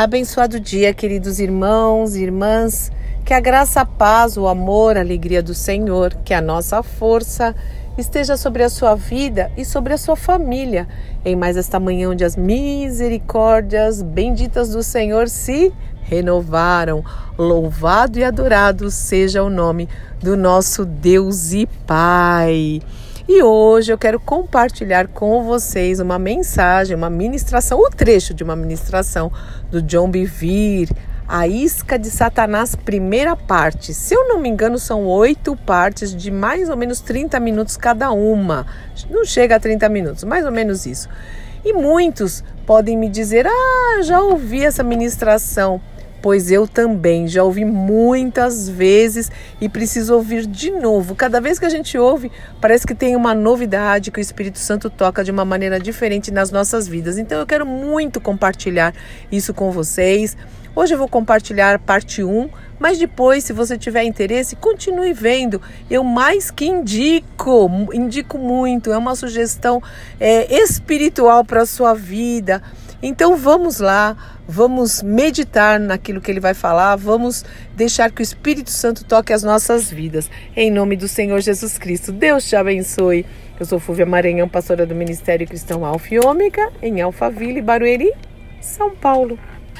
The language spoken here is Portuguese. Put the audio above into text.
Abençoado dia, queridos irmãos e irmãs. Que a graça, a paz, o amor, a alegria do Senhor, que a nossa força esteja sobre a sua vida e sobre a sua família. Em mais esta manhã onde as misericórdias benditas do Senhor se renovaram. Louvado e adorado seja o nome do nosso Deus e Pai. E hoje eu quero compartilhar com vocês uma mensagem, uma ministração, um trecho de uma ministração do John Bevere, A Isca de Satanás, primeira parte. Se eu não me engano, são oito partes de mais ou menos 30 minutos cada uma. Não chega a 30 minutos, mais ou menos isso. E muitos podem me dizer: Ah, já ouvi essa ministração pois eu também já ouvi muitas vezes e preciso ouvir de novo. Cada vez que a gente ouve, parece que tem uma novidade que o Espírito Santo toca de uma maneira diferente nas nossas vidas. Então eu quero muito compartilhar isso com vocês. Hoje eu vou compartilhar parte 1, mas depois, se você tiver interesse, continue vendo. Eu mais que indico, indico muito. É uma sugestão é, espiritual para a sua vida então vamos lá, vamos meditar naquilo que ele vai falar, vamos deixar que o Espírito Santo toque as nossas vidas. Em nome do Senhor Jesus Cristo. Deus te abençoe. Eu sou Fúvia Maranhão, pastora do Ministério Cristão Alfa e Ômega, em Alphaville, Barueri, São Paulo.